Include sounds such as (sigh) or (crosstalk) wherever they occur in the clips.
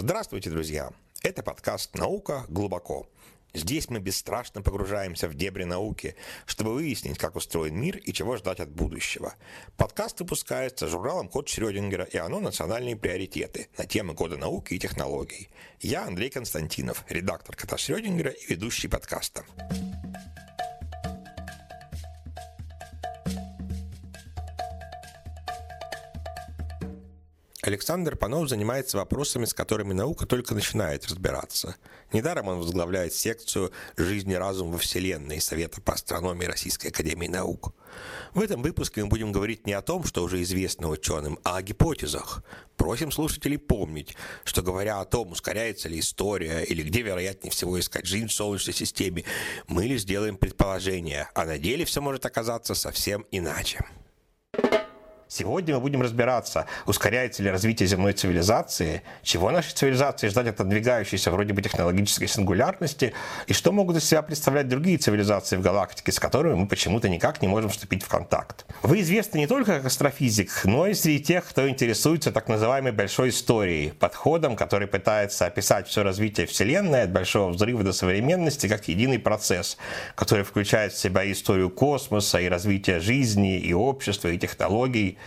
Здравствуйте, друзья! Это подкаст «Наука глубоко». Здесь мы бесстрашно погружаемся в дебри науки, чтобы выяснить, как устроен мир и чего ждать от будущего. Подкаст выпускается журналом «Код Шрёдингера» и оно «Национальные приоритеты» на темы кода науки и технологий. Я Андрей Константинов, редактор «Кота Шрёдингера» и ведущий подкаста. Александр Панов занимается вопросами, с которыми наука только начинает разбираться. Недаром он возглавляет секцию «Жизнь и разум во Вселенной» Совета по астрономии Российской Академии Наук. В этом выпуске мы будем говорить не о том, что уже известно ученым, а о гипотезах. Просим слушателей помнить, что говоря о том, ускоряется ли история или где вероятнее всего искать жизнь в Солнечной системе, мы лишь делаем предположения, а на деле все может оказаться совсем иначе. Сегодня мы будем разбираться, ускоряется ли развитие земной цивилизации, чего нашей цивилизации ждать от отодвигающейся вроде бы технологической сингулярности, и что могут из себя представлять другие цивилизации в галактике, с которыми мы почему-то никак не можем вступить в контакт. Вы известны не только как астрофизик, но и среди тех, кто интересуется так называемой большой историей, подходом, который пытается описать все развитие Вселенной от большого взрыва до современности как единый процесс, который включает в себя историю космоса, и развитие жизни, и общества, и технологий,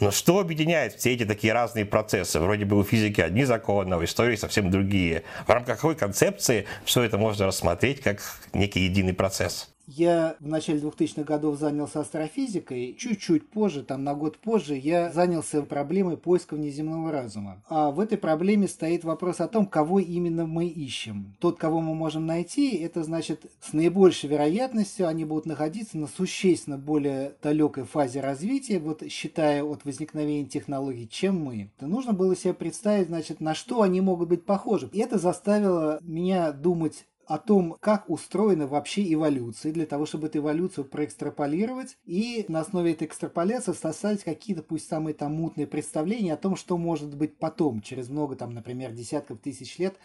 но что объединяет все эти такие разные процессы? Вроде бы у физики одни законы, а в истории совсем другие. В рамках какой концепции все это можно рассмотреть как некий единый процесс? Я в начале 2000-х годов занялся астрофизикой. Чуть-чуть позже, там на год позже, я занялся проблемой поиска внеземного разума. А в этой проблеме стоит вопрос о том, кого именно мы ищем. Тот, кого мы можем найти, это значит с наибольшей вероятностью они будут находиться на существенно более далекой фазе развития, вот считая от возникновения технологий, чем мы. То нужно было себе представить, значит, на что они могут быть похожи. И это заставило меня думать о том, как устроена вообще эволюция, для того, чтобы эту эволюцию проэкстраполировать и на основе этой экстраполяции составить какие-то, пусть самые там мутные представления о том, что может быть потом, через много, там, например, десятков тысяч лет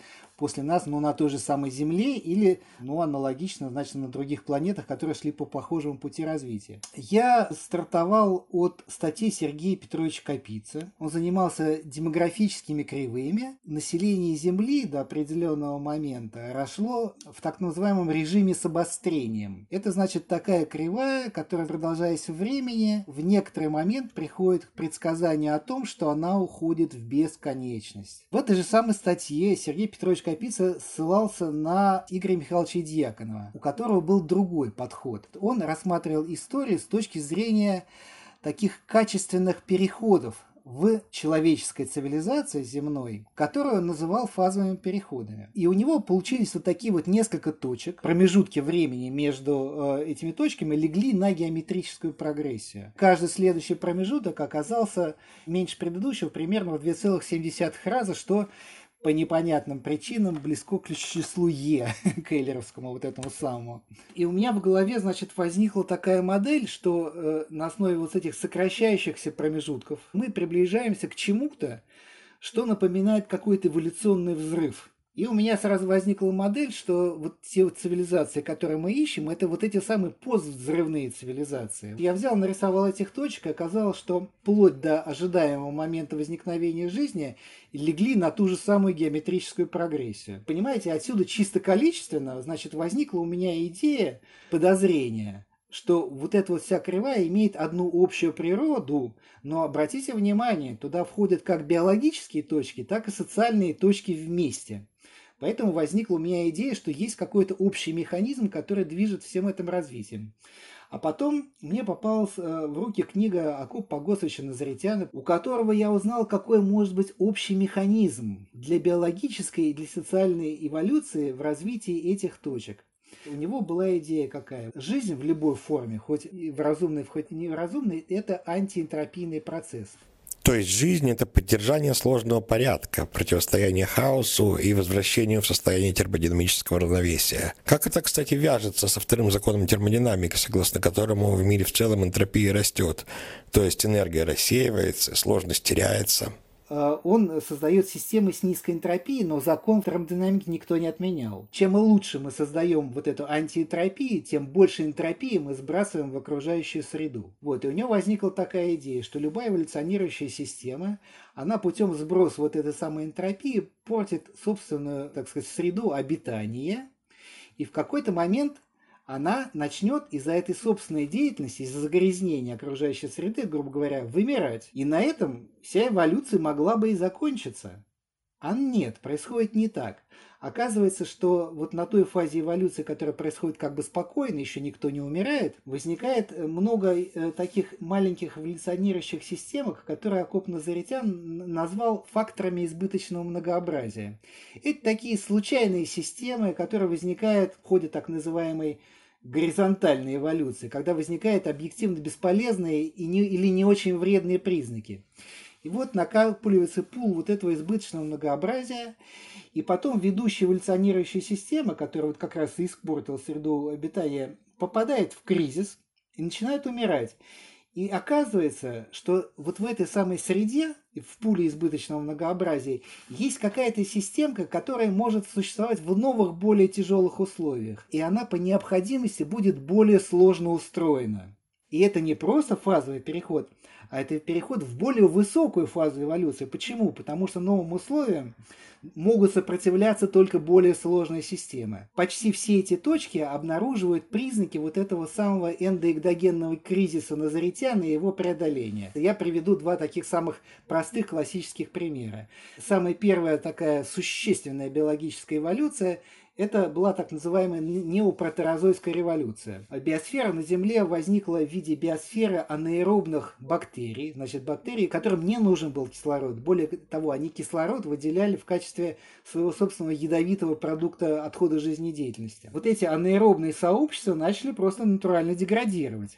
после нас, но на той же самой Земле или, ну, аналогично, значит, на других планетах, которые шли по похожему пути развития. Я стартовал от статьи Сергея Петровича Капицы. Он занимался демографическими кривыми. Население Земли до определенного момента росло в так называемом режиме с обострением. Это значит такая кривая, которая, продолжаясь в времени, в некоторый момент приходит к предсказанию о том, что она уходит в бесконечность. В этой же самой статье Сергей Петрович Капица ссылался на Игоря Михайловича Дьяконова, у которого был другой подход. Он рассматривал историю с точки зрения таких качественных переходов в человеческой цивилизации земной, которую он называл фазовыми переходами. И у него получились вот такие вот несколько точек, промежутки времени между э, этими точками легли на геометрическую прогрессию. Каждый следующий промежуток оказался меньше предыдущего примерно в 2,7 раза, что по непонятным причинам близко к числу Е, (laughs) Кейлеровскому вот этому самому. И у меня в голове, значит, возникла такая модель, что э, на основе вот этих сокращающихся промежутков мы приближаемся к чему-то, что напоминает какой-то эволюционный взрыв – и у меня сразу возникла модель, что вот те вот цивилизации, которые мы ищем, это вот эти самые поствзрывные цивилизации. Я взял, нарисовал этих точек, и оказалось, что вплоть до ожидаемого момента возникновения жизни легли на ту же самую геометрическую прогрессию. Понимаете, отсюда чисто количественно, значит, возникла у меня идея, подозрения, что вот эта вот вся кривая имеет одну общую природу, но обратите внимание, туда входят как биологические точки, так и социальные точки вместе. Поэтому возникла у меня идея, что есть какой-то общий механизм, который движет всем этим развитием. А потом мне попалась э, в руки книга Акуп Погосовича Назаритяна, у которого я узнал, какой может быть общий механизм для биологической и для социальной эволюции в развитии этих точек. У него была идея какая? Жизнь в любой форме, хоть в разумной, хоть и неразумной, это антиэнтропийный процесс. То есть жизнь – это поддержание сложного порядка, противостояние хаосу и возвращению в состояние термодинамического равновесия. Как это, кстати, вяжется со вторым законом термодинамики, согласно которому в мире в целом энтропия растет, то есть энергия рассеивается, сложность теряется? Э, он создает системы с низкой энтропией, но закон термодинамики никто не отменял. Чем лучше мы создаем вот эту антиэнтропию, тем больше энтропии мы сбрасываем в окружающую среду. Вот, и у него возникла такая идея, что любая эволюционирующая система, она путем сброса вот этой самой энтропии портит собственную, так сказать, среду обитания, и в какой-то момент она начнет из-за этой собственной деятельности, из-за загрязнения окружающей среды, грубо говоря, вымирать. И на этом вся эволюция могла бы и закончиться. А нет, происходит не так. Оказывается, что вот на той фазе эволюции, которая происходит как бы спокойно, еще никто не умирает, возникает э, много э, таких маленьких эволюционирующих системок, которые Акоп Назаритян назвал факторами избыточного многообразия. Это такие случайные системы, которые возникают в ходе так называемой горизонтальной эволюции, когда возникают объективно бесполезные и не, или не очень вредные признаки. И вот накапливается пул вот этого избыточного многообразия, и потом ведущая эволюционирующая система, которая вот как раз и испортила среду обитания, попадает в кризис и начинает умирать. И оказывается, что вот в этой самой среде, в пуле избыточного многообразия, есть какая-то системка, которая может существовать в новых, более тяжелых условиях. И она по необходимости будет более сложно устроена. И это не просто фазовый переход, а это переход в более высокую фазу эволюции. Почему? Потому что новым условиям могут сопротивляться только более сложные системы. Почти все эти точки обнаруживают признаки вот этого самого эндоэкдогенного кризиса Назаритяна и его преодоления. Я приведу два таких самых простых классических примера. Самая первая такая существенная биологическая эволюция – это была так называемая неопротерозойская революция. Биосфера на Земле возникла в виде биосферы анаэробных бактерий, значит, бактерий, которым не нужен был кислород. Более того, они кислород выделяли в качестве своего собственного ядовитого продукта отхода жизнедеятельности. Вот эти анаэробные сообщества начали просто натурально деградировать.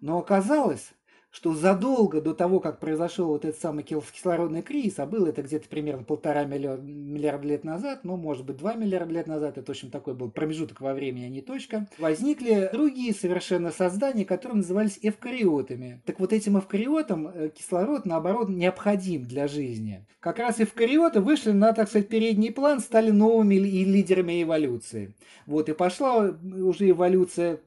Но оказалось, что задолго до того, как произошел вот этот самый кислородный кризис, а было это где-то примерно полтора миллиарда лет назад, ну, может быть, два миллиарда лет назад, это очень такой был промежуток во времени, а не точка, возникли другие совершенно создания, которые назывались эвкариотами. Так вот этим эвкариотам э, кислород, наоборот, необходим для жизни. Как раз эвкариоты вышли на, так сказать, передний план, стали новыми и лидерами эволюции. Вот, и пошла уже эволюция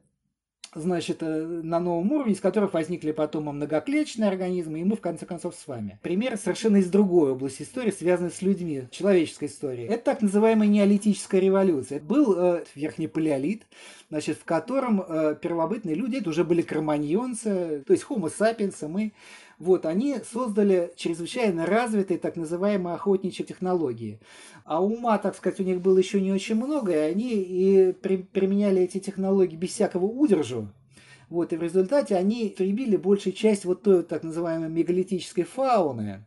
значит, э, на новом уровне, из которых возникли потом многоклеточные организмы, и мы, в конце концов, с вами. Пример совершенно из другой области истории, связанной с людьми, человеческой истории. Это так называемая неолитическая революция. Был э, верхний палеолит, значит, в котором э, первобытные люди, это уже были кроманьонцы, то есть homo sapiens, мы, вот, они создали чрезвычайно развитые так называемые охотничьи технологии. А ума, так сказать, у них было еще не очень много, и они и при, применяли эти технологии без всякого удержу. Вот, и в результате они истребили большую часть вот той так называемой мегалитической фауны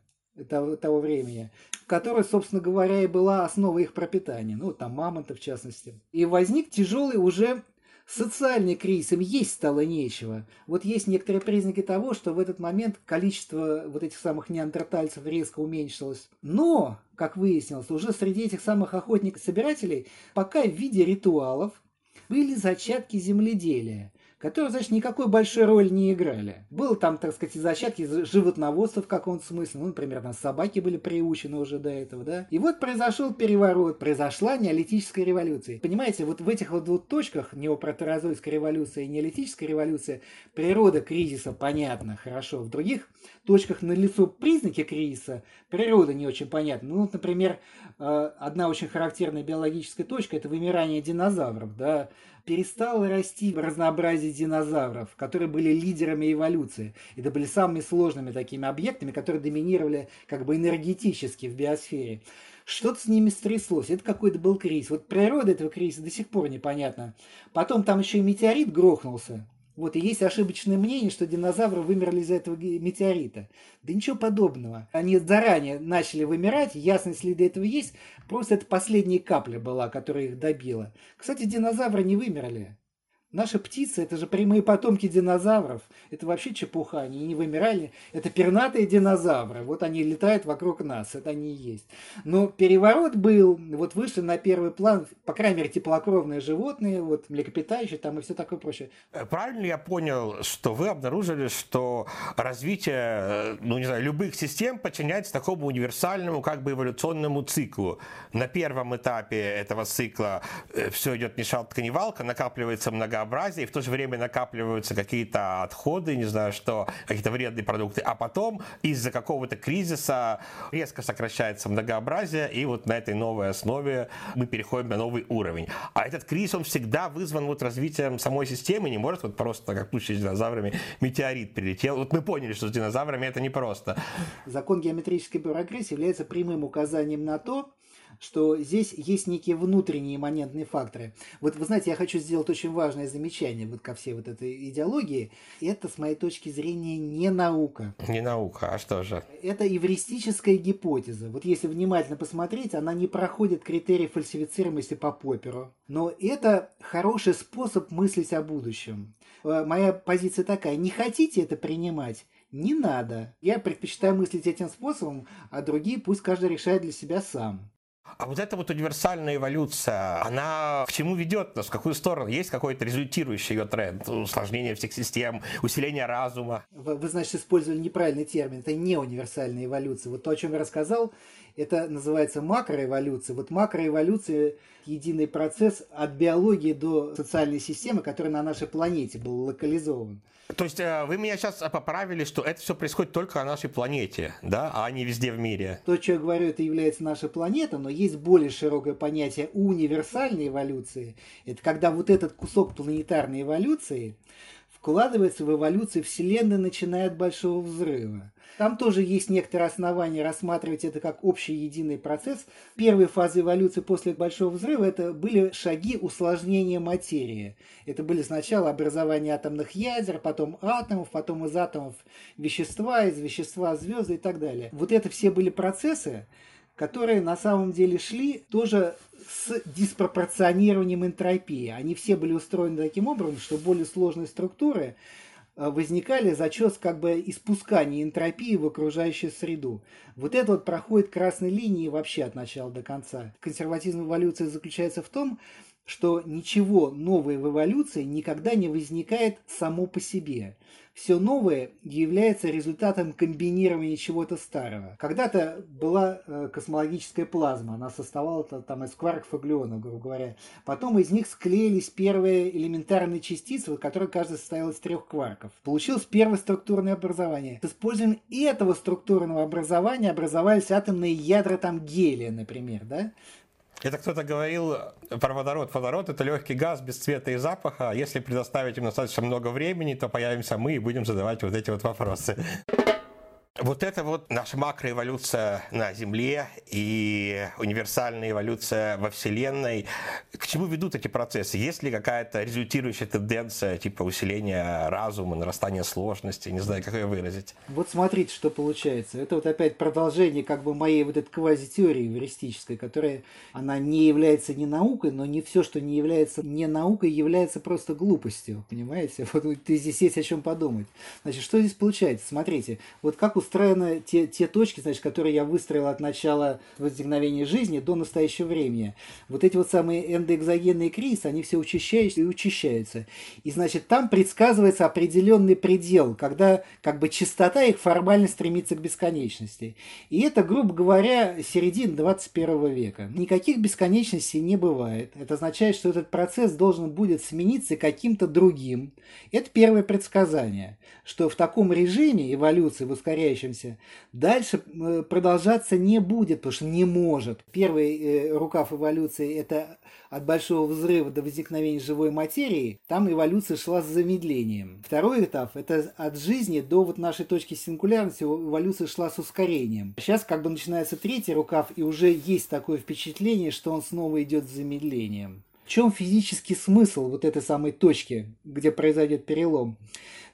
того, того времени, которая, собственно говоря, и была основой их пропитания, ну, там мамонтов в частности. И возник тяжелый уже социальный кризис, им есть стало нечего. Вот есть некоторые признаки того, что в этот момент количество вот этих самых неандертальцев резко уменьшилось. Но, как выяснилось, уже среди этих самых охотников-собирателей пока в виде ритуалов были зачатки земледелия которые, значит, никакой большой роли не играли. Было там, так сказать, зачатки животноводства в каком-то смысле. Ну, например, там собаки были приучены уже до этого, да. И вот произошел переворот, произошла неолитическая революция. Понимаете, вот в этих вот двух точках, неопротерозойская революция и неолитическая революция, природа кризиса понятна, хорошо. В других точках налицо признаки кризиса, природа не очень понятна. Ну, вот, например, э, одна очень характерная биологическая точка – это вымирание динозавров, да, перестало расти разнообразие динозавров, которые были лидерами эволюции. Это были самыми сложными такими объектами, которые доминировали как бы энергетически в биосфере. Что-то с ними стряслось, это какой-то был кризис. Вот природа этого кризиса до сих пор непонятна. Потом там еще и метеорит грохнулся, вот, и есть ошибочное мнение, что динозавры вымерли из-за этого метеорита. Да ничего подобного. Они заранее начали вымирать, ясные следы этого есть, просто это последняя капля была, которая их добила. Кстати, динозавры не вымерли. Наши птицы – это же прямые потомки динозавров. Это вообще чепуха, они не вымирали. Это пернатые динозавры. Вот они летают вокруг нас, это они и есть. Но переворот был, вот вышли на первый план, по крайней мере, теплокровные животные, вот млекопитающие там и все такое прочее. Э, правильно я понял, что вы обнаружили, что развитие, э, ну не знаю, любых систем подчиняется такому универсальному как бы эволюционному циклу. На первом этапе этого цикла э, все идет не шалка-тканевалка, накапливается много многообразие, и в то же время накапливаются какие-то отходы, не знаю что, какие-то вредные продукты, а потом из-за какого-то кризиса резко сокращается многообразие, и вот на этой новой основе мы переходим на новый уровень. А этот кризис, он всегда вызван вот развитием самой системы, не может вот просто, как случае с динозаврами, метеорит прилетел. Вот мы поняли, что с динозаврами это непросто. Закон геометрической прогрессии является прямым указанием на то, что здесь есть некие внутренние имманентные факторы. Вот вы знаете, я хочу сделать очень важное замечание вот ко всей вот этой идеологии. Это, с моей точки зрения, не наука. Не наука, а что же? Это эвристическая гипотеза. Вот если внимательно посмотреть, она не проходит критерий фальсифицируемости по Попперу. Но это хороший способ мыслить о будущем. Э, моя позиция такая. Не хотите это принимать? Не надо. Я предпочитаю мыслить этим способом, а другие пусть каждый решает для себя сам. А вот эта вот универсальная эволюция, она к чему ведет нас, в какую сторону? Есть какой-то результирующий ее тренд? Усложнение всех систем, усиление разума? Вы, вы значит, использовали неправильный термин. Это не универсальная эволюция. Вот то, о чем я рассказал, это называется макроэволюция. Вот макроэволюция – единый процесс от биологии до социальной системы, который на нашей планете был локализован. То есть э, вы меня сейчас поправили, что это все происходит только на нашей планете, да, а не везде в мире. То, что я говорю, это является наша планета, но есть более широкое понятие универсальной эволюции. Это когда вот этот кусок планетарной эволюции вкладывается в эволюцию Вселенной, начиная от Большого Взрыва. Там тоже есть некоторые основания рассматривать это как общий единый процесс. Первые фазы эволюции после Большого Взрыва это были шаги усложнения материи. Это были сначала образование атомных ядер, потом атомов, потом из атомов вещества, из вещества звезды и так далее. Вот это все были процессы, которые на самом деле шли тоже с диспропорционированием энтропии. Они все были устроены таким образом, что более сложные структуры э, возникали за счет как бы испускания энтропии в окружающую среду. Вот это вот проходит красной линией вообще от начала до конца. Консерватизм эволюции заключается в том, что ничего новое в эволюции никогда не возникает само по себе все новое является результатом комбинирования чего-то старого. Когда-то была э, космологическая плазма, она состояла там из кварков и глюонов, грубо говоря. Потом из них склеились первые элементарные частицы, которые каждая состояла из трех кварков. Получилось первое структурное образование. С использованием этого структурного образования образовались атомные ядра там гелия, например, да? Это кто-то говорил про водород. Водород – это легкий газ без цвета и запаха. Если предоставить им достаточно много времени, то появимся мы и будем задавать вот эти вот вопросы. Вот это вот наша макроэволюция на Земле и универсальная эволюция во Вселенной. К чему ведут эти процессы? Есть ли какая-то результирующая тенденция, типа усиления разума, нарастания сложности? Не знаю, как ее выразить. Вот смотрите, что получается. Это вот опять продолжение как бы моей вот этой квазитеории эвристической, которая, она не является не наукой, но не все, что не является не наукой, является просто глупостью. Понимаете? (laughs) Вот здесь есть о чем подумать. Значит, что здесь получается? Смотрите, вот как устроены те, те точки, значит, которые я выстроил от начала возникновения жизни до настоящего времени. Вот эти вот самые эндоэкзогенные кризисы, они все учащаются и учащаются. И, значит, там предсказывается определенный предел, когда как бы частота их формально стремится к бесконечности. И это, грубо говоря, середина 21 века. Никаких бесконечностей не бывает. Это означает, что этот процесс должен будет смениться каким-то другим. Это первое предсказание, что в таком режиме эволюции в ускоряющем качающимся, дальше э, продолжаться не будет, потому что не может. Первый э, рукав эволюции – это от большого взрыва до возникновения живой материи, там эволюция шла с замедлением. Второй этап – это от жизни до вот нашей точки сингулярности эволюция шла с ускорением. Сейчас как бы начинается третий рукав, и уже есть такое впечатление, что он снова идет с замедлением. В чем физический смысл вот этой самой точки, где произойдет перелом?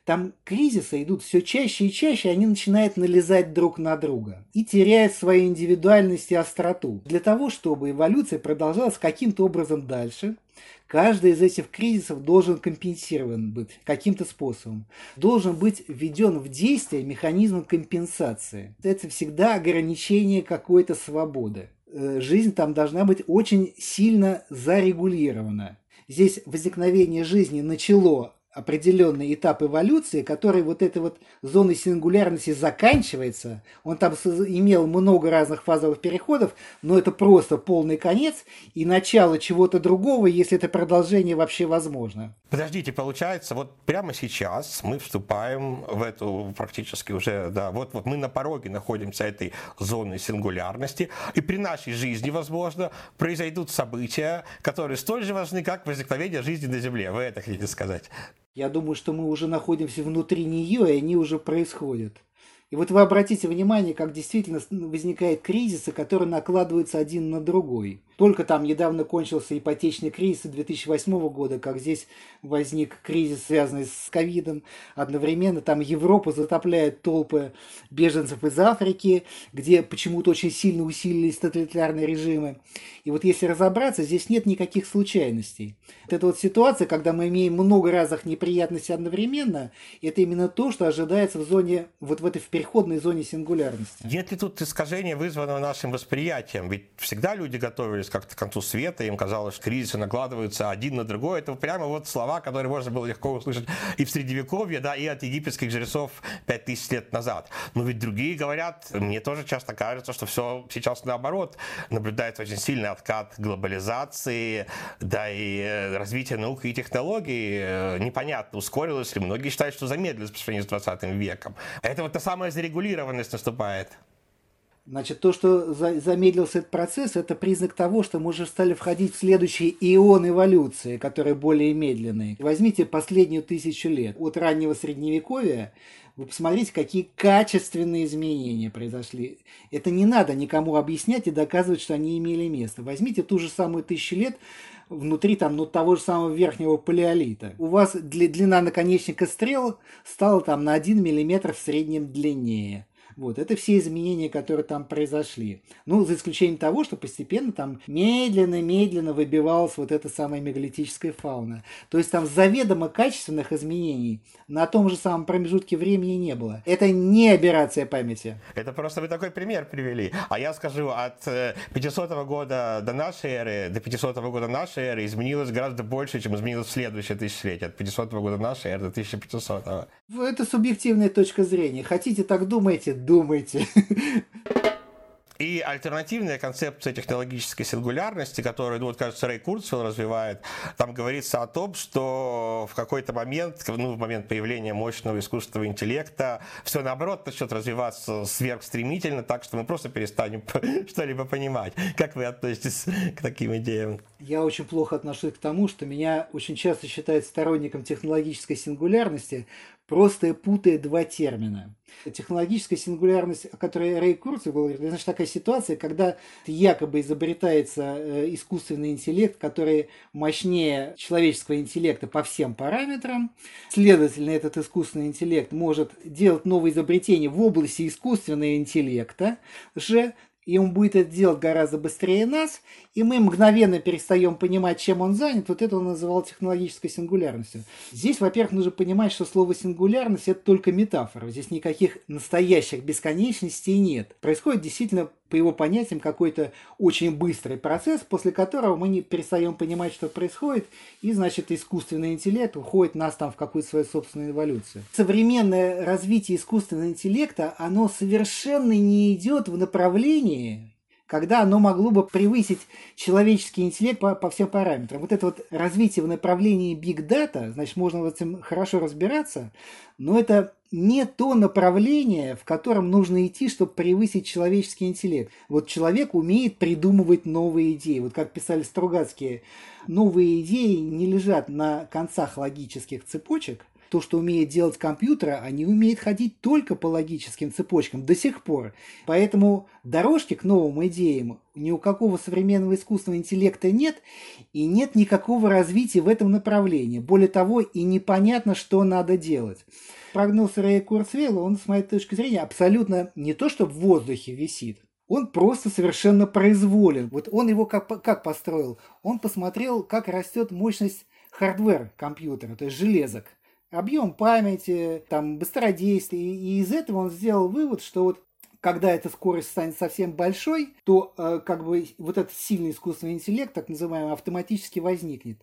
Там кризисы идут все чаще и чаще, они начинают налезать друг на друга и теряют свою индивидуальность и остроту. Для того, чтобы эволюция продолжалась каким-то образом дальше, Каждый из этих кризисов должен компенсирован быть каким-то способом. Должен быть введен в действие механизм компенсации. Это всегда ограничение какой-то свободы. Э, жизнь там должна быть очень сильно зарегулирована. Здесь возникновение жизни начало определенный этап эволюции, который вот этой вот зоной сингулярности заканчивается. Он там имел много разных фазовых переходов, но это просто полный конец и начало чего-то другого, если это продолжение вообще возможно. Подождите, получается, вот прямо сейчас мы вступаем в эту практически уже, да, вот, вот мы на пороге находимся этой зоны сингулярности, и при нашей жизни, возможно, произойдут события, которые столь же важны, как возникновение жизни на Земле. Вы это хотите сказать? Я думаю, что мы уже находимся внутри нее, и они уже происходят. И вот вы обратите внимание, как действительно возникают кризисы, которые накладываются один на другой. Только там недавно кончился ипотечный кризис 2008 года, как здесь возник кризис, связанный с ковидом. Одновременно там Европа затопляет толпы беженцев из Африки, где почему-то очень сильно усилились тоталитарные режимы. И вот если разобраться, здесь нет никаких случайностей. Вот эта вот ситуация, когда мы имеем много разных неприятностей одновременно, это именно то, что ожидается в зоне, вот в этой в переходной зоне сингулярности. Нет ли тут искажения, вызванного нашим восприятием? Ведь всегда люди готовились готовились как-то к концу света, им казалось, что кризисы накладываются один на другой. Это прямо вот слова, которые можно было легко услышать и в Средневековье, да, и от египетских жрецов 5000 лет назад. Но ведь другие говорят, мне тоже часто кажется, что все сейчас наоборот. Наблюдается очень сильный откат глобализации, да, и э, развитие науки и технологий. Э, непонятно, ускорилось ли. Многие считают, что замедлилось по сравнению с 20 веком. Это вот та самая зарегулированность наступает. Значит, то, что за, замедлился этот процесс, это признак того, что мы уже стали входить в следующий ион эволюции, который более медленный. Возьмите последнюю тысячу лет. От раннего средневековья вы посмотрите, какие качественные изменения произошли. Это не надо никому объяснять и доказывать, что они имели место. Возьмите ту же самую тысячу лет внутри там, ну, того же самого верхнего палеолита. У вас длина наконечника стрел стала там на 1 мм в среднем длиннее. Вот, это все изменения, которые там произошли. Ну, за исключением того, что постепенно там медленно-медленно выбивалась вот эта самая мегалитическая фауна. То есть там заведомо качественных изменений на том же самом промежутке времени не было. Это не операция памяти. Это просто вы такой пример привели. А я скажу, от 500 э, года до нашей эры, до 500 года нашей эры изменилось гораздо больше, чем изменилось в следующее тысячелетие. От 500 года нашей эры до 1500. Это субъективная точка зрения. Хотите, так думайте, думайте. И альтернативная концепция технологической сингулярности, которую, ну, вот, кажется, Рэй Курцвелл развивает, там говорится о том, что в какой-то момент, ну, в момент появления мощного искусственного интеллекта, все наоборот начнет развиваться сверхстремительно, так что мы просто перестанем что-либо понимать. Как вы относитесь к таким идеям? Я очень плохо отношусь к тому, что меня очень часто считают сторонником технологической сингулярности, просто путая два термина. Технологическая сингулярность, о которой Рэй Курцев говорит, это значит такая ситуация, когда якобы изобретается э, искусственный интеллект, который мощнее человеческого интеллекта по всем параметрам. Следовательно, этот искусственный интеллект может делать новые изобретения в области искусственного интеллекта же, и он будет это делать гораздо быстрее нас, и мы мгновенно перестаем понимать, чем он занят, вот это он называл технологической сингулярностью. Здесь, во-первых, нужно понимать, что слово сингулярность – это только метафора. Здесь никаких настоящих бесконечностей нет. Происходит действительно по его понятиям, какой-то очень быстрый процесс, после которого мы не перестаем понимать, что происходит, и, значит, искусственный интеллект уходит нас там в какую-то свою собственную эволюцию. Современное развитие искусственного интеллекта, оно совершенно не идет в направлении когда оно могло бы превысить человеческий интеллект по, по всем параметрам. Вот это вот развитие в направлении big data, значит, можно в этом хорошо разбираться, но это не то направление, в котором нужно идти, чтобы превысить человеческий интеллект. Вот человек умеет придумывать новые идеи. Вот как писали Стругацкие, новые идеи не лежат на концах логических цепочек, То, что умеет делать компьютер, они умеют ходить только по логическим цепочкам до сих пор. Поэтому дорожки к новым идеям ни у какого современного искусственного интеллекта нет, и нет никакого развития в этом направлении. Более того, и непонятно, что надо делать. Прогноз Рэя Курцвейла, он, с моей точки зрения, абсолютно не то, что в воздухе висит, он просто совершенно произволен. Вот он его как, как построил? Он посмотрел, как растет мощность hardware компьютера, то есть железок. Объем памяти, там, быстродействие. И из этого он сделал вывод, что вот когда эта скорость станет совсем большой, то э, как бы вот этот сильный искусственный интеллект, так называемый, автоматически возникнет.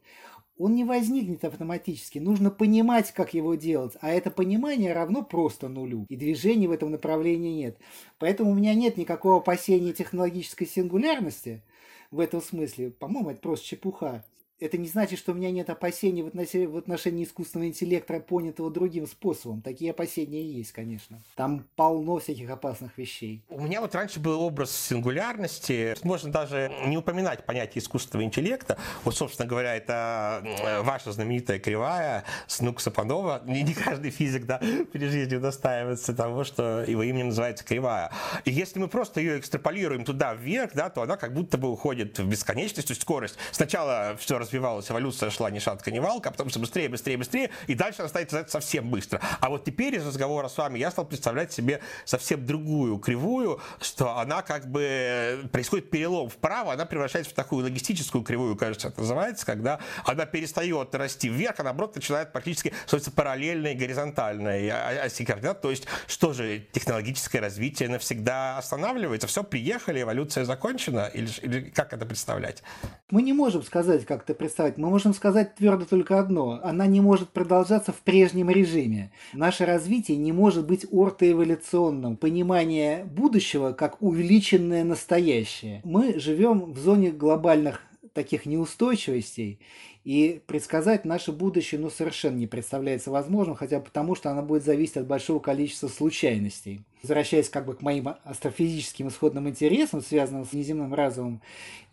Он не возникнет автоматически, нужно понимать, как его делать, а это понимание равно просто нулю, и движения в этом направлении нет. Поэтому у меня нет никакого опасения технологической сингулярности в этом смысле. По-моему, это просто чепуха это не значит, что у меня нет опасений в отношении, в отношении искусственного интеллекта, понятого другим способом. Такие опасения есть, конечно. Там полно всяких опасных вещей. У меня вот раньше был образ сингулярности. Можно даже не упоминать понятие искусственного интеллекта. Вот, собственно говоря, это ваша знаменитая кривая Снук Сапанова. Не, не каждый физик да, при жизни достаивается того, что его именем называется кривая. И если мы просто ее экстраполируем туда вверх, да, то она как будто бы уходит в бесконечность, то есть скорость. Сначала все развивалась, эволюция шла ни шатка, ни валка, а потом все быстрее, быстрее, быстрее, и дальше она станет совсем быстро. А вот теперь из разговора с вами я стал представлять себе совсем другую кривую, что она как бы происходит перелом вправо, она превращается в такую логистическую кривую, кажется, это называется, когда она перестает расти вверх, а наоборот начинает практически становиться параллельной, горизонтальной оси координат. То есть, что же, технологическое развитие навсегда останавливается? Все, приехали, эволюция закончена? Или, или как это представлять? Мы не можем сказать, как это представить. Мы можем сказать твердо только одно. Она не может продолжаться в прежнем режиме. Наше развитие не может быть ортоэволюционным. Понимание будущего как увеличенное настоящее. Мы живем в зоне глобальных таких неустойчивостей, и предсказать наше будущее ну, совершенно не представляется возможным, хотя потому, что оно будет зависеть от большого количества случайностей. Возвращаясь как бы к моим астрофизическим исходным интересам, связанным с неземным разумом,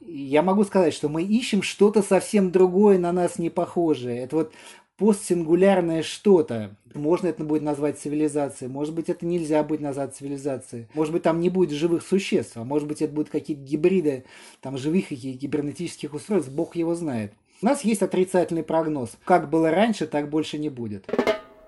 я могу сказать, что мы ищем что-то совсем другое, на нас не похожее. Это вот постсингулярное что-то. Можно это будет назвать цивилизацией, может быть, это нельзя будет назвать цивилизацией. Может быть, там не будет живых существ, а может быть, это будут какие-то гибриды там, живых и гибернетических устройств, бог его знает. У нас есть отрицательный прогноз. Как было раньше, так больше не будет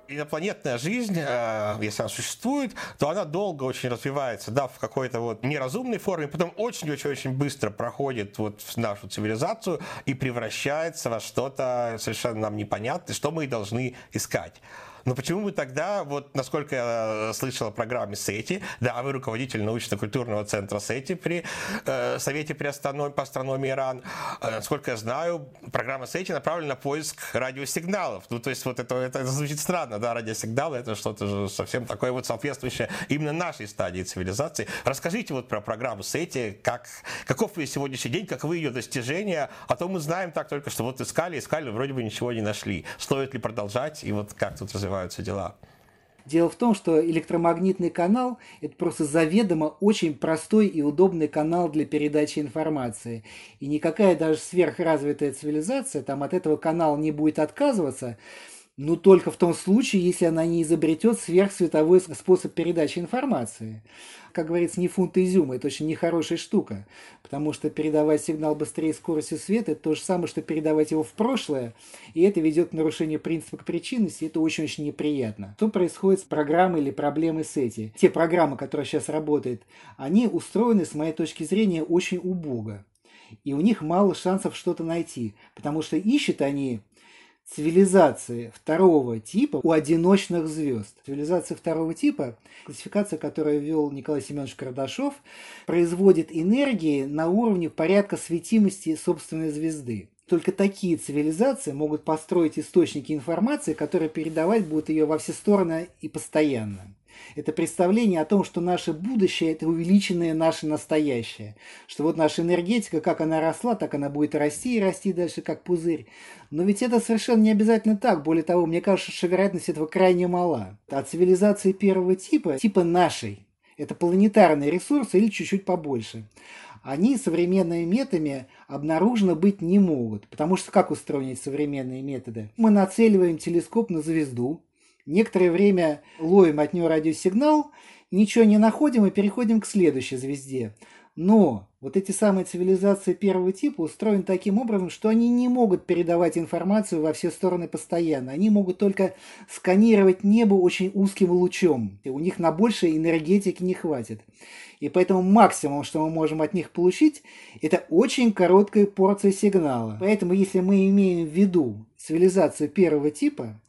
инопланетная жизнь, э, если она существует, то она долго очень развивается, да, в какой-то вот неразумной форме, потом очень-очень-очень быстро проходит вот в нашу цивилизацию и превращается во что-то совершенно нам непонятное, что мы и должны искать. Но почему мы тогда, вот насколько я слышал о программе СЭТИ, да, вы руководитель научно-культурного центра СЭТИ при э, Совете при астрономии, по астрономии РАН, э, насколько я знаю, программа СЭТИ направлена на поиск радиосигналов. Ну, то есть вот это, это, это звучит странно, да, радиосигналы, это что-то же совсем такое вот соответствующее именно нашей стадии цивилизации. Расскажите вот про программу СЭТИ, как, каков ее сегодняшний день, каковы ее достижения, а то мы знаем так только, что вот искали, искали, вроде бы ничего не нашли. Стоит ли продолжать и вот как тут развиваться развиваются дела? Дело в том, что электромагнитный канал – это просто заведомо очень простой и удобный канал для передачи информации. И никакая даже сверхразвитая цивилизация там от этого канала не будет отказываться, но только в том случае, если она не изобретет сверхсветовой способ передачи информации как говорится, не фунт изюма, это очень нехорошая штука, потому что передавать сигнал быстрее скорости света – это то же самое, что передавать его в прошлое, и это ведет к нарушению принципа к причинности, это очень-очень неприятно. Что происходит с программой или проблемой с этим? Те программы, которые сейчас работают, они устроены, с моей точки зрения, очень убого. И у них мало шансов что-то найти, потому что ищут они цивилизации второго типа у одиночных звезд. Цивилизация второго типа, классификация, которую ввел Николай Семенович Кардашов, производит энергии на уровне порядка светимости собственной звезды. Только такие цивилизации могут построить источники информации, которые передавать будут ее во все стороны и постоянно. Это представление о том, что наше будущее – это увеличенное наше настоящее. Что вот наша энергетика, как она росла, так она будет расти и расти дальше, как пузырь. Но ведь это совершенно не обязательно так. Более того, мне кажется, что вероятность этого крайне мала. А цивилизации первого типа, типа нашей, это планетарные ресурсы или чуть-чуть побольше они современными методами обнаружены быть не могут. Потому что как устроены современные методы? Мы нацеливаем телескоп на звезду, Некоторое время ловим от нее радиосигнал, ничего не находим и переходим к следующей звезде. Но вот эти самые цивилизации первого типа устроены таким образом, что они не могут передавать информацию во все стороны постоянно. Они могут только сканировать небо очень узким лучом. И у них на большей энергетики не хватит. И поэтому максимум, что мы можем от них получить, это очень короткая порция сигнала. Поэтому если мы имеем в виду цивилизацию первого типа,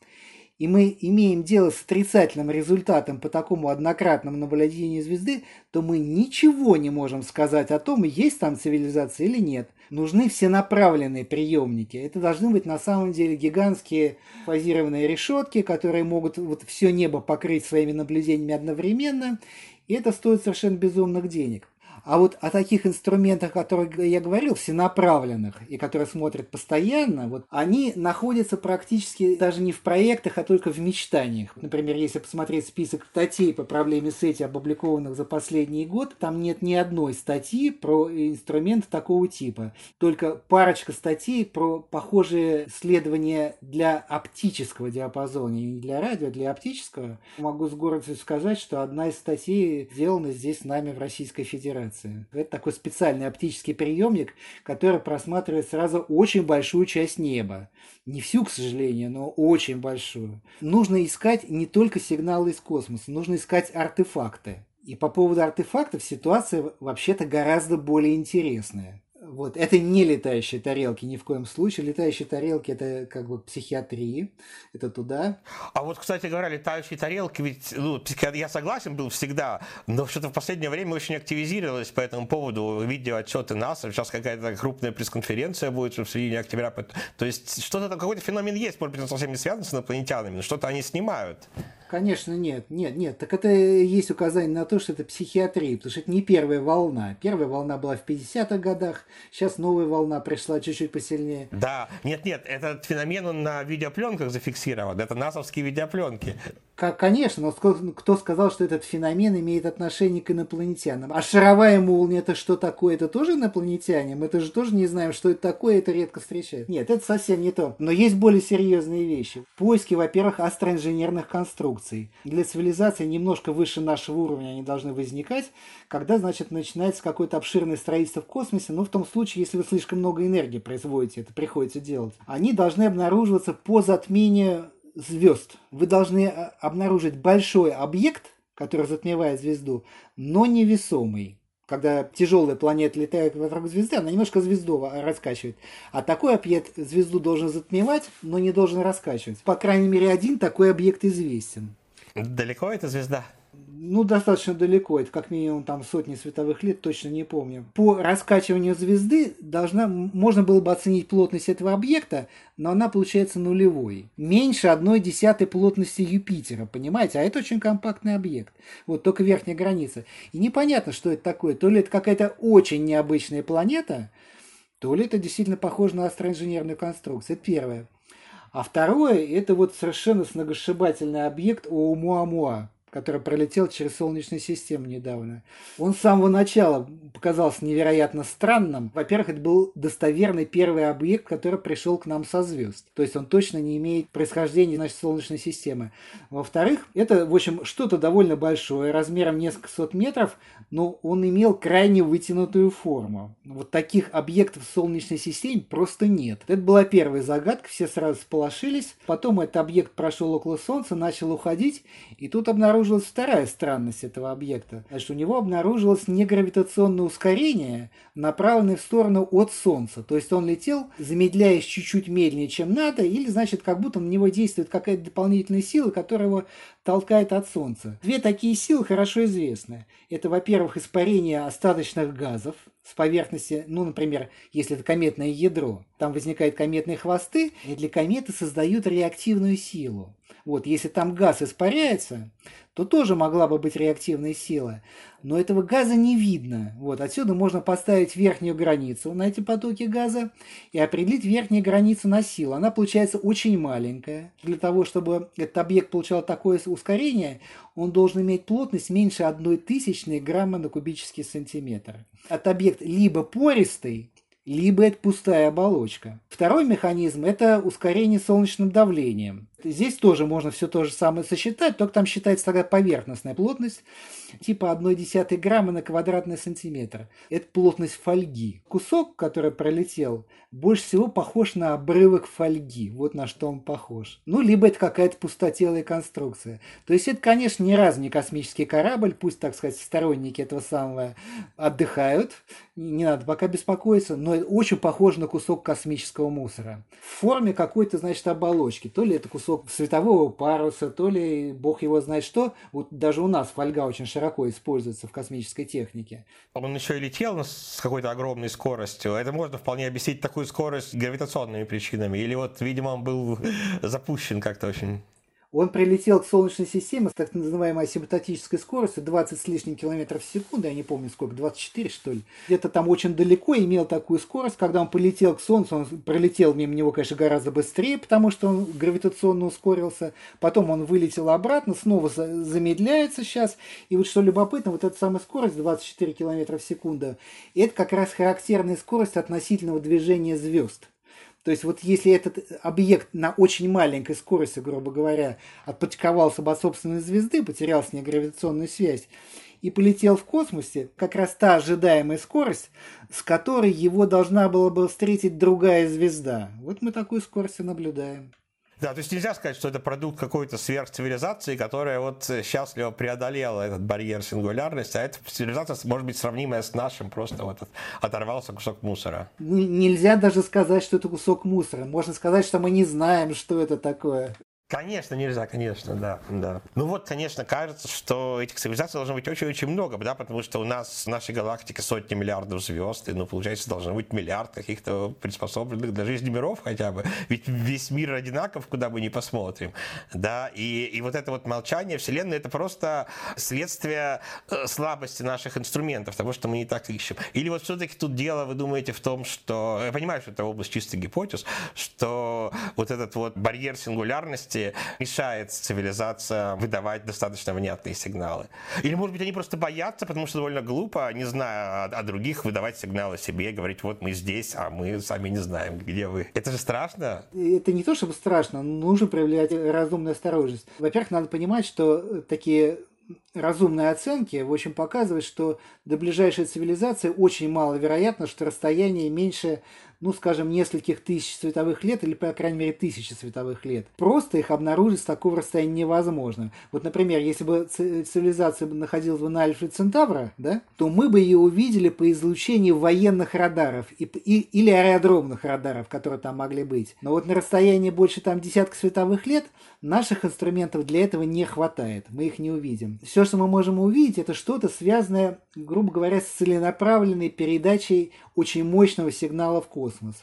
и мы имеем дело с отрицательным результатом по такому однократному наблюдению звезды, то мы ничего не можем сказать о том, есть там цивилизация или нет. Нужны все направленные приемники. Это должны быть на самом деле гигантские фазированные решетки, которые могут вот все небо покрыть своими наблюдениями одновременно. И это стоит совершенно безумных денег. А вот о таких инструментах, о которых я говорил, всенаправленных, и которые смотрят постоянно, вот они находятся практически даже не в проектах, а только в мечтаниях. Например, если посмотреть список статей по проблеме сети, опубликованных за последний год, там нет ни одной статьи про инструмент такого типа. Только парочка статей про похожие исследования для оптического диапазона, не для радио, а для оптического. Могу с гордостью сказать, что одна из статей сделана здесь нами в Российской Федерации информации. Это такой специальный оптический приемник, который просматривает сразу очень большую часть неба. Не всю, к сожалению, но очень большую. Нужно искать не только сигналы из космоса, нужно искать артефакты. И по поводу артефактов ситуация вообще-то гораздо более интересная. Вот. Это не летающие тарелки ни в коем случае. Летающие тарелки это как бы психиатрии, это туда. А вот, кстати говоря, летающие тарелки, ведь ну, я согласен был всегда, но что-то в последнее время очень активизировалось по этому поводу. Видео отчеты НАСА, сейчас какая-то крупная пресс-конференция будет в середине октября. То есть что-то какой-то феномен есть, может быть, он совсем не связан с инопланетянами, но что-то они снимают. Конечно, нет, нет, нет. Так это есть указание на то, что это психиатрия, потому что это не первая волна. Первая волна была в 50-х годах, сейчас новая волна пришла чуть-чуть посильнее. Да, нет, нет, этот феномен он на видеопленках зафиксирован, это насовские видеопленки. Конечно, но кто сказал, что этот феномен имеет отношение к инопланетянам? А шаровая молния это что такое? Это тоже инопланетяне? Мы тоже тоже не знаем, что это такое, это редко встречается. Нет, это совсем не то. Но есть более серьезные вещи. Поиски, во-первых, астроинженерных конструкций. Для цивилизации немножко выше нашего уровня они должны возникать, когда, значит, начинается какое-то обширное строительство в космосе, но в том случае, если вы слишком много энергии производите, это приходится делать. Они должны обнаруживаться по затмению звезд. Вы должны э, обнаружить большой объект, который затмевает звезду, но невесомый. Когда тяжелая планета летает вокруг звезды, она немножко звезду раскачивает. А такой объект звезду должен затмевать, но не должен раскачивать. По крайней мере, один такой объект известен. Далеко эта звезда? Ну, достаточно далеко, это как минимум там сотни световых лет, точно не помню. По раскачиванию звезды должна, можно было бы оценить плотность этого объекта, но она получается нулевой. Меньше одной десятой плотности Юпитера, понимаете? А это очень компактный объект. Вот только верхняя граница. И непонятно, что это такое. То ли это какая-то очень необычная планета, то ли это действительно похоже на астроинженерную конструкцию. Это первое. А второе, это вот совершенно сногсшибательный объект Оумуамуа который пролетел через Солнечную систему недавно. Он с самого начала показался невероятно странным. Во-первых, это был достоверный первый объект, который пришел к нам со звезд. То есть он точно не имеет происхождения нашей Солнечной системы. Во-вторых, это, в общем, что-то довольно большое, размером несколько сот метров, но он имел крайне вытянутую форму. Вот таких объектов в Солнечной системе просто нет. Это была первая загадка, все сразу сполошились. Потом этот объект прошел около Солнца, начал уходить, и тут обнаружили обнаружилась вторая странность этого объекта. Значит, у него обнаружилось негравитационное ускорение, направленное в сторону от Солнца. То есть он летел, замедляясь чуть-чуть медленнее, чем надо, или, значит, как будто на него действует какая-то дополнительная сила, которая его толкает от Солнца. Две такие силы хорошо известны. Это, во-первых, испарение остаточных газов с поверхности, ну, например, если это кометное ядро, там возникают кометные хвосты, и для кометы создают реактивную силу. Вот, если там газ испаряется, то тоже могла бы быть реактивная сила. Но этого газа не видно. Вот, отсюда можно поставить верхнюю границу на эти потоки газа и определить верхнюю границу на силу. Она получается очень маленькая. Для того, чтобы этот объект получал такое ускорение, он должен иметь плотность меньше 1 тысячной грамма на кубический сантиметр. Этот объект либо пористый, либо это пустая оболочка. Второй механизм – это ускорение солнечным давлением. Здесь тоже можно все то же самое сосчитать, только там считается тогда поверхностная плотность, типа 1,1 грамма на квадратный сантиметр. Это плотность фольги. Кусок, который пролетел, больше всего похож на обрывок фольги. Вот на что он похож. Ну, либо это какая-то пустотелая конструкция. То есть это, конечно, ни разу не космический корабль, пусть, так сказать, сторонники этого самого отдыхают, не надо пока беспокоиться, но очень похоже на кусок космического мусора. В форме какой-то, значит, оболочки. То ли это кусок светового паруса, то ли бог его знает что. Вот даже у нас фольга очень широко используется в космической технике. Он еще и летел с какой-то огромной скоростью. Это можно вполне объяснить такую скорость гравитационными причинами. Или вот, видимо, он был запущен как-то очень он прилетел к Солнечной системе с так называемой асимптотической скоростью 20 с лишним километров в секунду, я не помню сколько, 24 что ли. Где-то там очень далеко имел такую скорость. Когда он полетел к Солнцу, он пролетел мимо него, конечно, гораздо быстрее, потому что он гравитационно ускорился. Потом он вылетел обратно, снова замедляется сейчас. И вот что любопытно, вот эта самая скорость 24 километра в секунду, это как раз характерная скорость относительного движения звезд. То есть вот если этот объект на очень маленькой скорости, грубо говоря, отпочковался бы от собственной звезды, потерял с ней гравитационную связь, и полетел в космосе, как раз та ожидаемая скорость, с которой его должна была бы встретить другая звезда. Вот мы такую скорость и наблюдаем. Да, то есть нельзя сказать, что это продукт какой-то сверхцивилизации, которая вот счастливо преодолела этот барьер сингулярности, а эта цивилизация может быть сравнимая с нашим, просто вот оторвался кусок мусора. Нельзя даже сказать, что это кусок мусора. Можно сказать, что мы не знаем, что это такое. Конечно, нельзя, конечно, да, да. Ну вот, конечно, кажется, что этих цивилизаций должно быть очень-очень много, да, потому что у нас в нашей галактике сотни миллиардов звезд, и, ну, получается, должно быть миллиард каких-то приспособленных для жизни миров хотя бы. Ведь весь мир одинаков, куда мы ни посмотрим, да, и, и вот это вот молчание Вселенной, это просто следствие э, слабости наших инструментов, того, что мы не так ищем. Или вот все-таки тут дело, вы думаете, в том, что, я понимаю, что это область чистой гипотез, что вот этот вот барьер сингулярности части мешает цивилизация выдавать достаточно внятные сигналы. Или, может быть, они просто боятся, потому что довольно глупо, не зная о, о других, выдавать сигналы себе говорить, вот мы здесь, а мы сами не знаем, где вы. Это же страшно. Это не то, чтобы страшно, нужно проявлять разумную осторожность. Во-первых, надо понимать, что такие разумные оценки, в общем, показывают, что до ближайшей цивилизации очень маловероятно, что расстояние меньше ну, скажем, нескольких тысяч световых лет или, по крайней мере, тысячи световых лет. Просто их обнаружить с такого расстояния невозможно. Вот, например, если бы цивилизация находилась бы на Альфе Центавра, да, то мы бы ее увидели по излучению военных радаров и, и, или аэродромных радаров, которые там могли быть. Но вот на расстоянии больше там десятка световых лет наших инструментов для этого не хватает. Мы их не увидим. Все, что мы можем увидеть, это что-то связанное, грубо говоря, с целенаправленной передачей очень мощного сигнала в космос.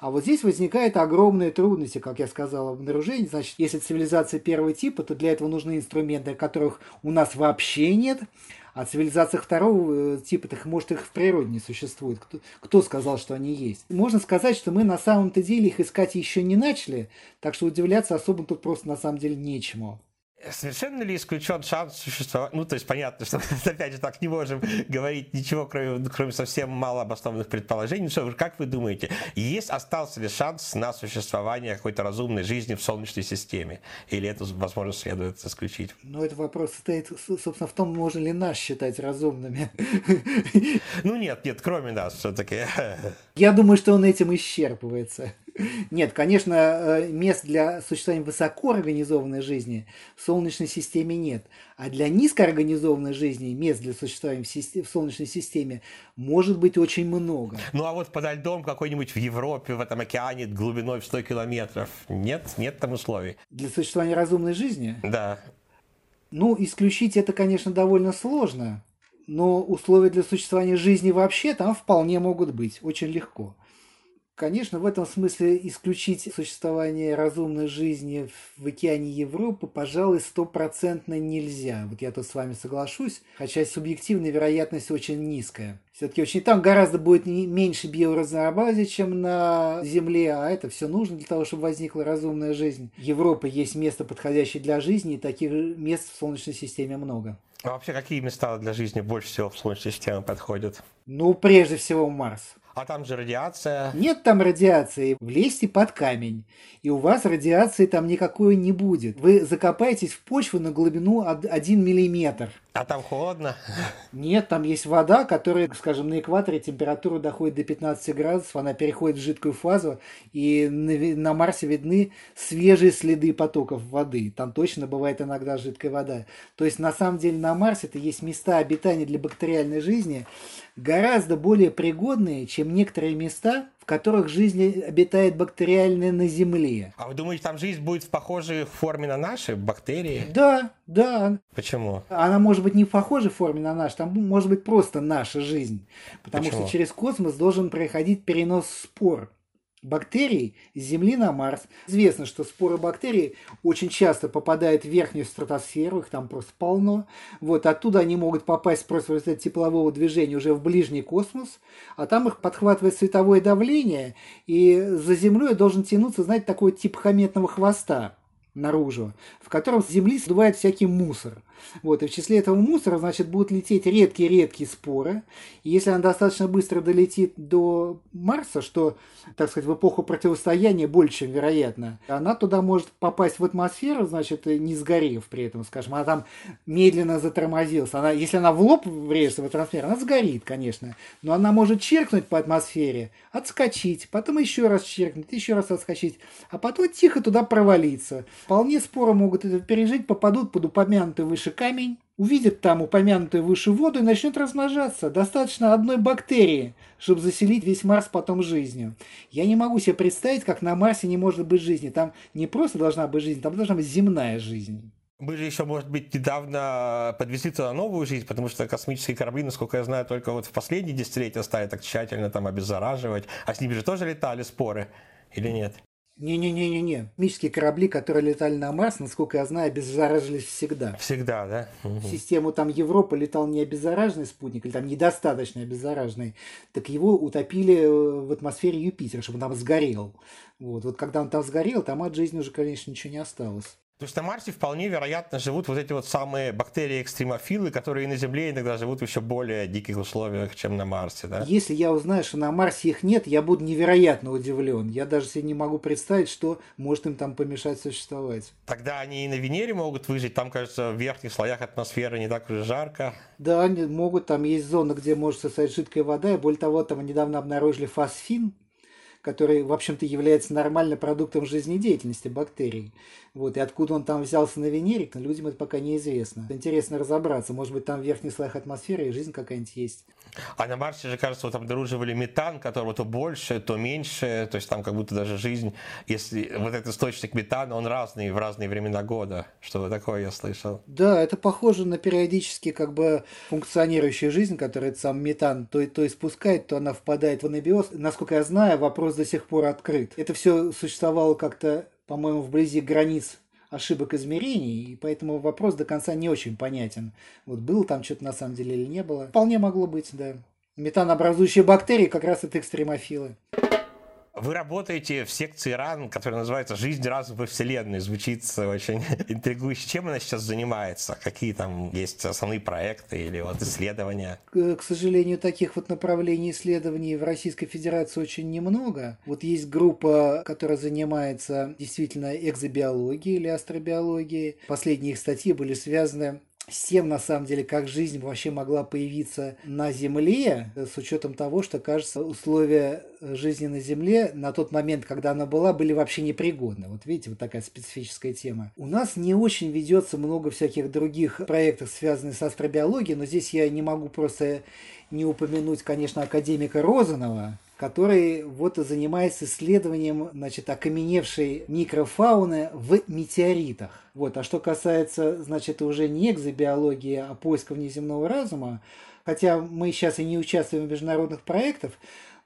А вот здесь возникают огромные трудности, как я сказал, в. Значит, если цивилизация первого типа, то для этого нужны инструменты, которых у нас вообще нет. А цивилизациях второго э, типа, так может их в природе не существует. Кто, кто сказал, что они есть? Можно сказать, что мы на самом-то деле их искать еще не начали, так что удивляться особо тут просто на самом деле нечему. Совершенно ли исключен шанс существовать? Ну, то есть понятно, что (laughs) опять же так не можем говорить ничего, кроме, кроме совсем мало обоснованных предположений. Что, как вы думаете, есть остался ли шанс на существование какой-то разумной жизни в Солнечной системе? Или это, возможно, следует исключить? Ну, этот вопрос состоит, собственно, в том, можно ли нас считать разумными. Ну, нет, нет, кроме нас все-таки. Я думаю, что он этим исчерпывается. (laughs) Нет, конечно, э, мест для существования высокоорганизованной жизни в Солнечной системе нет. А для низкоорганизованной жизни мест для существования в, системе, в Солнечной системе может быть очень много. Ну а вот подо льдом какой-нибудь в Европе, в этом океане глубиной в 100 километров, нет, нет там условий. Для существования разумной жизни? Да. Ну, исключить это, конечно, довольно сложно. Но условия для существования жизни вообще там вполне могут быть, очень легко. Конечно, в этом смысле исключить существование разумной жизни в океане Европы, пожалуй, стопроцентно нельзя. Вот я тут с вами соглашусь, хотя субъективная вероятность очень низкая. Все-таки очень там гораздо будет меньше биоразнообразия, чем на Земле, а это все нужно для того, чтобы возникла разумная жизнь. Европа есть место, подходящее для жизни, и таких мест в Солнечной системе много. А вообще какие места для жизни больше всего в Солнечной системе подходят? Ну, прежде всего Марс. А там же радиация. Нет там радиации. Влезьте под камень. И у вас радиации там никакой не будет. Вы закопаетесь в почву на глубину 1 миллиметр. А там холодно? Нет, там есть вода, которая, скажем, на экваторе температура доходит до 15 градусов, она переходит в жидкую фазу, и на, на Марсе видны свежие следы потоков воды. Там точно бывает иногда жидкая вода. То есть, на самом деле, на Марсе это есть места обитания для бактериальной жизни, гораздо более пригодные, чем некоторые места, в которых жизнь обитает бактериальная на Земле. А вы думаете, там жизнь будет в похожей форме на наши бактерии? Да, да. Почему? Она может быть не в похожей форме на нашу, там может быть просто наша жизнь. Потому Почему? что через космос должен проходить перенос спор бактерий с Земли на Марс. Известно, что споры бактерий очень часто попадают в верхнюю стратосферу, их там просто полно. Вот оттуда они могут попасть просто в результате теплового движения уже в ближний космос, а там их подхватывает световое давление, и за Землей должен тянуться, знаете, такой тип хометного хвоста наружу, в котором с земли сдувает всякий мусор. Вот, и в числе этого мусора, значит, будут лететь редкие-редкие споры. И если она достаточно быстро долетит до Марса, что, так сказать, в эпоху противостояния больше, чем вероятно, она туда может попасть в атмосферу, значит, не сгорев при этом, скажем. Она там медленно затормозилась. Она, если она в лоб врежется в атмосферу, она сгорит, конечно. Но она может черкнуть по атмосфере, отскочить, потом еще раз черкнуть, еще раз отскочить, а потом тихо туда провалиться. Вполне споры могут это пережить, попадут под упомянутый выше камень, увидит там упомянутую выше воду и начнет размножаться. Достаточно одной бактерии, чтобы заселить весь Марс потом жизнью. Я не могу себе представить, как на Марсе не может быть жизни. Там не просто должна быть жизнь, там должна быть земная жизнь. Мы же еще, может быть, недавно подвезли туда новую жизнь, потому что космические корабли, насколько я знаю, только вот в последние десятилетия стали так тщательно там обеззараживать. А с ними же тоже летали споры, или нет? Не-не-не-не-не. Космические корабли, которые летали на Марс, насколько я знаю, обеззараживались всегда. Всегда, да? В систему там Европа летал не обеззараженный спутник, или там недостаточно обеззараженный, так его утопили э, в атмосфере Юпитера, чтобы он там сгорел. Вот, вот когда он там сгорел, там от жизни уже, конечно, ничего не осталось. То есть на Марсе вполне вероятно живут вот эти вот самые бактерии-экстремофилы, которые на Земле иногда живут в еще более диких условиях, чем на Марсе, да? Если я узнаю, что на Марсе их нет, я буду невероятно удивлен. Я даже себе не могу представить, что может им там помешать существовать. Тогда они и на Венере могут выжить. Там, кажется, в верхних слоях атмосферы не так уж жарко. Да, они могут. Там есть зона, где может состоять жидкая вода. И более того, там недавно обнаружили фосфин, который, в общем-то, является нормальным продуктом жизнедеятельности бактерий. Вот, и откуда он там взялся на Венере, людям это пока неизвестно. Интересно разобраться. Может быть, там в верхних слоях атмосферы и жизнь какая-нибудь есть. А на Марсе же, кажется, вот обнаруживали метан, которого то больше, то меньше. То есть там как будто даже жизнь, если вот этот источник метана, он разный в разные времена года. Что такое я слышал. Да, это похоже на периодически как бы функционирующую жизнь, которая сам метан то, то испускает, то она впадает в анабиоз. Насколько я знаю, вопрос до сих пор открыт. Это все существовало как-то по-моему, вблизи границ ошибок измерений, и поэтому вопрос до конца не очень понятен. Вот было там что-то на самом деле или не было. Вполне могло быть, да. Метанообразующие бактерии как раз это экстремофилы. Вы работаете в секции РАН, которая называется «Жизнь разум во Вселенной». Звучит очень (laughs) интригующе. Чем она сейчас занимается? Какие там есть основные проекты или вот исследования? К сожалению, таких вот направлений исследований в Российской Федерации очень немного. Вот есть группа, которая занимается действительно экзобиологией или астробиологией. Последние их статьи были связаны с тем, на самом деле, как жизнь вообще могла появиться на Земле, с учетом того, что, кажется, условия жизни на Земле на тот момент, когда она была, были вообще непригодны. Вот видите, вот такая специфическая тема. У нас не очень ведется много всяких других проектов, связанных с астробиологией, но здесь я не могу просто не упомянуть, конечно, академика Розанова, который вот и занимается исследованием значит, окаменевшей микрофауны в метеоритах. Вот. А что касается значит, уже не экзобиологии, а поиска внеземного разума, хотя мы сейчас и не участвуем в международных проектах,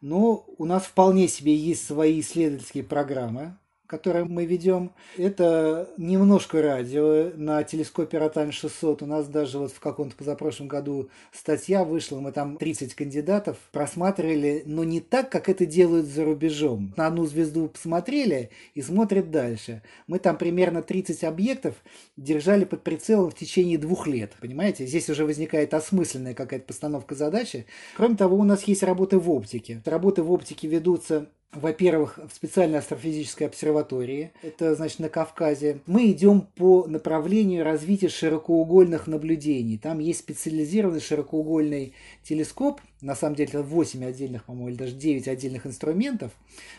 но у нас вполне себе есть свои исследовательские программы, который мы ведем. Это немножко радио на телескопе Ротань 600. У нас даже вот в каком-то позапрошлом году статья вышла, мы там 30 кандидатов просматривали, но не так, как это делают за рубежом. На одну звезду посмотрели и смотрят дальше. Мы там примерно 30 объектов держали под прицелом в течение двух лет. Понимаете, здесь уже возникает осмысленная какая-то постановка задачи. Кроме того, у нас есть работы в оптике. Работы в оптике ведутся во-первых, в специальной астрофизической обсерватории, это значит на Кавказе. Мы идем по направлению развития широкоугольных наблюдений. Там есть специализированный широкоугольный телескоп, на самом деле это 8 отдельных, по-моему, или даже 9 отдельных инструментов,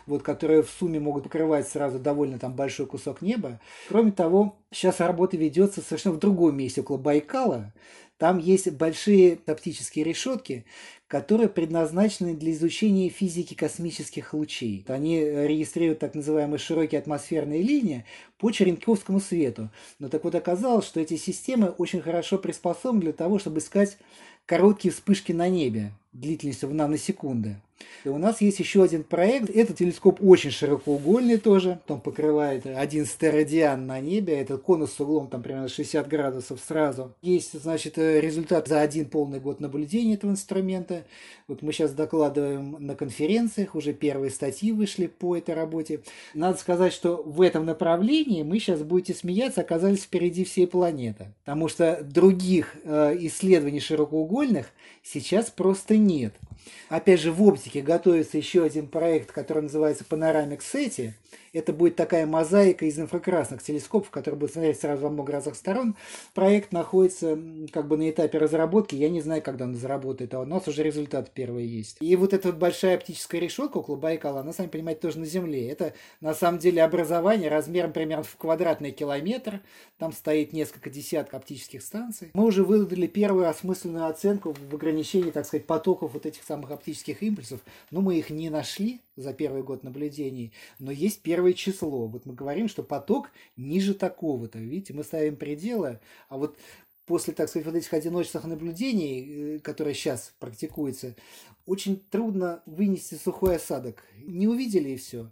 вот, которые в сумме могут покрывать сразу довольно там большой кусок неба. Кроме того, сейчас работа ведется совершенно в другом месте, около Байкала. Там есть большие оптические решетки, которые предназначены для изучения физики космических лучей. Они регистрируют так называемые широкие атмосферные линии по черенковскому свету. Но так вот оказалось, что эти системы очень хорошо приспособлены для того, чтобы искать короткие вспышки на небе длительностью в наносекунды. И у нас есть еще один проект. Этот телескоп очень широкоугольный тоже. Он покрывает один стеродиан на небе. Это конус с углом там примерно 60 градусов сразу. Есть, значит, результат за один полный год наблюдения этого инструмента. Вот мы сейчас докладываем на конференциях. Уже первые статьи вышли по этой работе. Надо сказать, что в этом направлении мы сейчас будете смеяться, оказались впереди всей планеты. Потому что других э, исследований широкоугольных сейчас просто нет. Опять же, в оптике готовится еще один проект, который называется Panoramic SETI – это будет такая мозаика из инфракрасных телескопов, которые будут смотреть сразу во много разных сторон. Проект находится как бы на этапе разработки. Я не знаю, когда он заработает, а у нас уже результат первый есть. И вот эта вот большая оптическая решетка около Байкала, она, сами понимаете, тоже на Земле. Это на самом деле образование размером примерно в квадратный километр. Там стоит несколько десятков оптических станций. Мы уже выдали первую осмысленную оценку в ограничении, так сказать, потоков вот этих самых оптических импульсов. Но мы их не нашли за первый год наблюдений, но есть первое число. Вот мы говорим, что поток ниже такого-то. Видите, мы ставим пределы, а вот после, так сказать, вот этих одиночных наблюдений, э, которые сейчас практикуются, очень трудно вынести сухой осадок. Не увидели и все.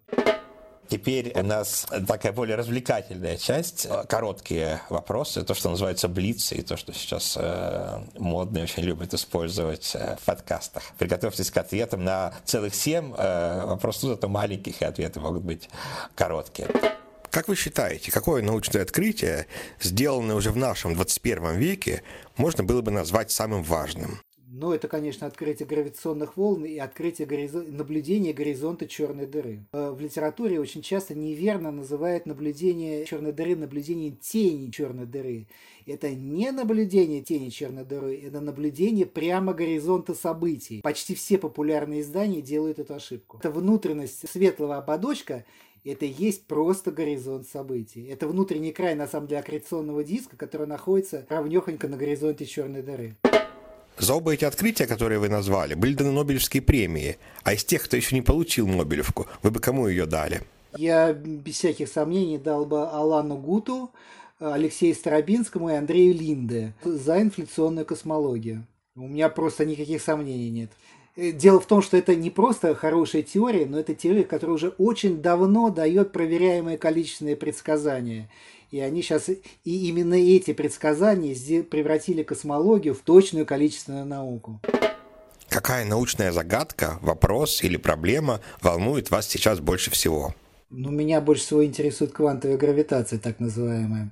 Теперь у нас такая более развлекательная часть. Короткие вопросы, то, что называется блицы, и то, что сейчас э, и очень любят использовать э, в подкастах. Приготовьтесь к ответам на целых семь э, вопросов, зато маленьких, и ответы могут быть короткие. Как вы считаете, какое научное открытие, сделанное уже в нашем 21 веке, можно было бы назвать самым важным? Ну, это, конечно, открытие гравитационных волн и открытие горизон... наблюдения горизонта черной дыры. Э, в литературе очень часто неверно называют наблюдение черной дыры наблюдением тени черной дыры. Это не наблюдение тени черной дыры, это наблюдение прямо горизонта событий. Почти все популярные издания делают эту ошибку. Это внутренность светлого ободочка это есть просто горизонт событий. Это внутренний край, на самом деле, аккреционного диска, который находится равнехонько на горизонте черной дыры. За оба эти открытия, которые вы назвали, были даны Нобелевские премии. А из тех, кто еще не получил Нобелевку, вы бы кому ее дали? Я без всяких сомнений дал бы Алану Гуту, Алексею Старобинскому и Андрею Линде за инфляционную космологию. У меня просто никаких сомнений нет. Э, дело в том, что это не просто хорошая теория, но это теория, которая уже очень давно дает проверяемые количественные предсказания. И они сейчас, и именно эти предсказания превратили космологию в точную количественную науку. Какая научная загадка, вопрос или проблема волнует вас сейчас больше всего? Ну, меня больше всего интересует квантовая гравитация, так называемая.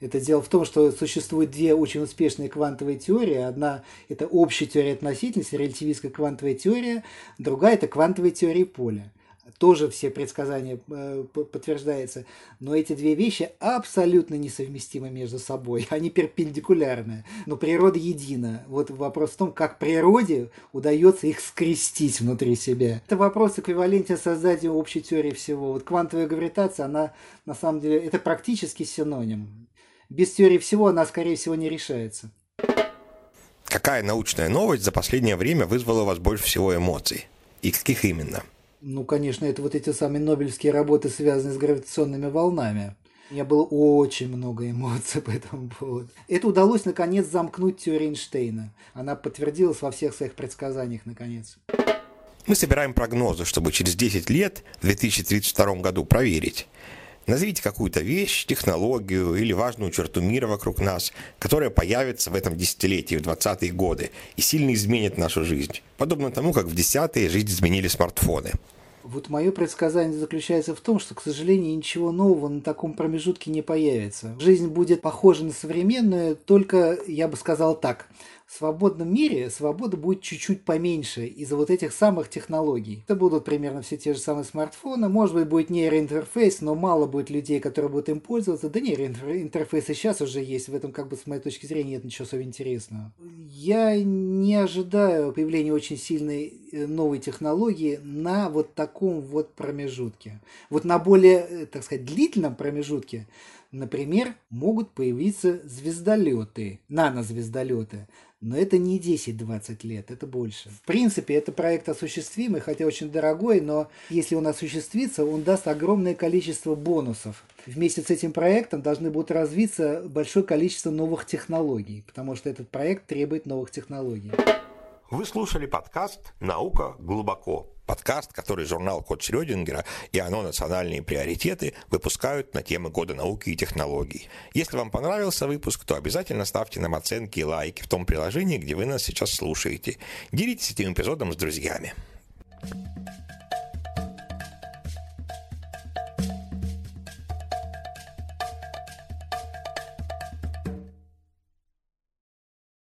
Это дело в том, что существует две очень успешные квантовые теории. Одна – это общая теория относительности, релятивистская квантовая теория. Другая – это квантовая теория поля тоже все предсказания э, подтверждаются, но эти две вещи абсолютно несовместимы между собой, (laughs) они перпендикулярны, но природа едина. Вот вопрос в том, как природе удается их скрестить внутри себя. Это вопрос эквивалентия создания общей теории всего. Вот квантовая гравитация, она на самом деле, это практически синоним. Без теории всего она, скорее всего, не решается. Какая научная новость за последнее время вызвала у вас больше всего эмоций? И каких именно? Ну, конечно, это вот эти самые нобелевские работы, связанные с гравитационными волнами. У меня было очень много эмоций по этому поводу. Это удалось, наконец, замкнуть теорию Эйнштейна. Она подтвердилась во всех своих предсказаниях, наконец. Мы собираем прогнозы, чтобы через 10 лет, в 2032 году, проверить, Назовите какую-то вещь, технологию или важную черту мира вокруг нас, которая появится в этом десятилетии, в 20-е годы, и сильно изменит нашу жизнь. Подобно тому, как в десятые жизнь изменили смартфоны. Вот мое предсказание заключается в том, что, к сожалению, ничего нового на таком промежутке не появится. Жизнь будет похожа на современную, только, я бы сказал так – в свободном мире свобода будет чуть-чуть поменьше из-за вот этих самых технологий. Это будут примерно все те же самые смартфоны, может быть будет нейроинтерфейс, но мало будет людей, которые будут им пользоваться. Да нейроинтерфейсы сейчас уже есть, в этом как бы с моей точки зрения нет ничего особо интересного. Я не ожидаю появления очень сильной э, новой технологии на вот таком вот промежутке. Вот на более, э, так сказать, длительном промежутке Например, могут появиться звездолеты, нанозвездолеты, но это не 10-20 лет, это больше. В принципе, это проект осуществимый, хотя очень дорогой, но если он осуществится, он даст огромное количество бонусов. Вместе с этим проектом должны будут развиться большое количество новых технологий, потому что этот проект требует новых технологий. Вы слушали подкаст «Наука глубоко». Подкаст, который журнал Код Шрёдингера и оно «Национальные приоритеты» выпускают на темы года науки и технологий. Если вам понравился выпуск, то обязательно ставьте нам оценки и лайки в том приложении, где вы нас сейчас слушаете. Делитесь этим эпизодом с друзьями.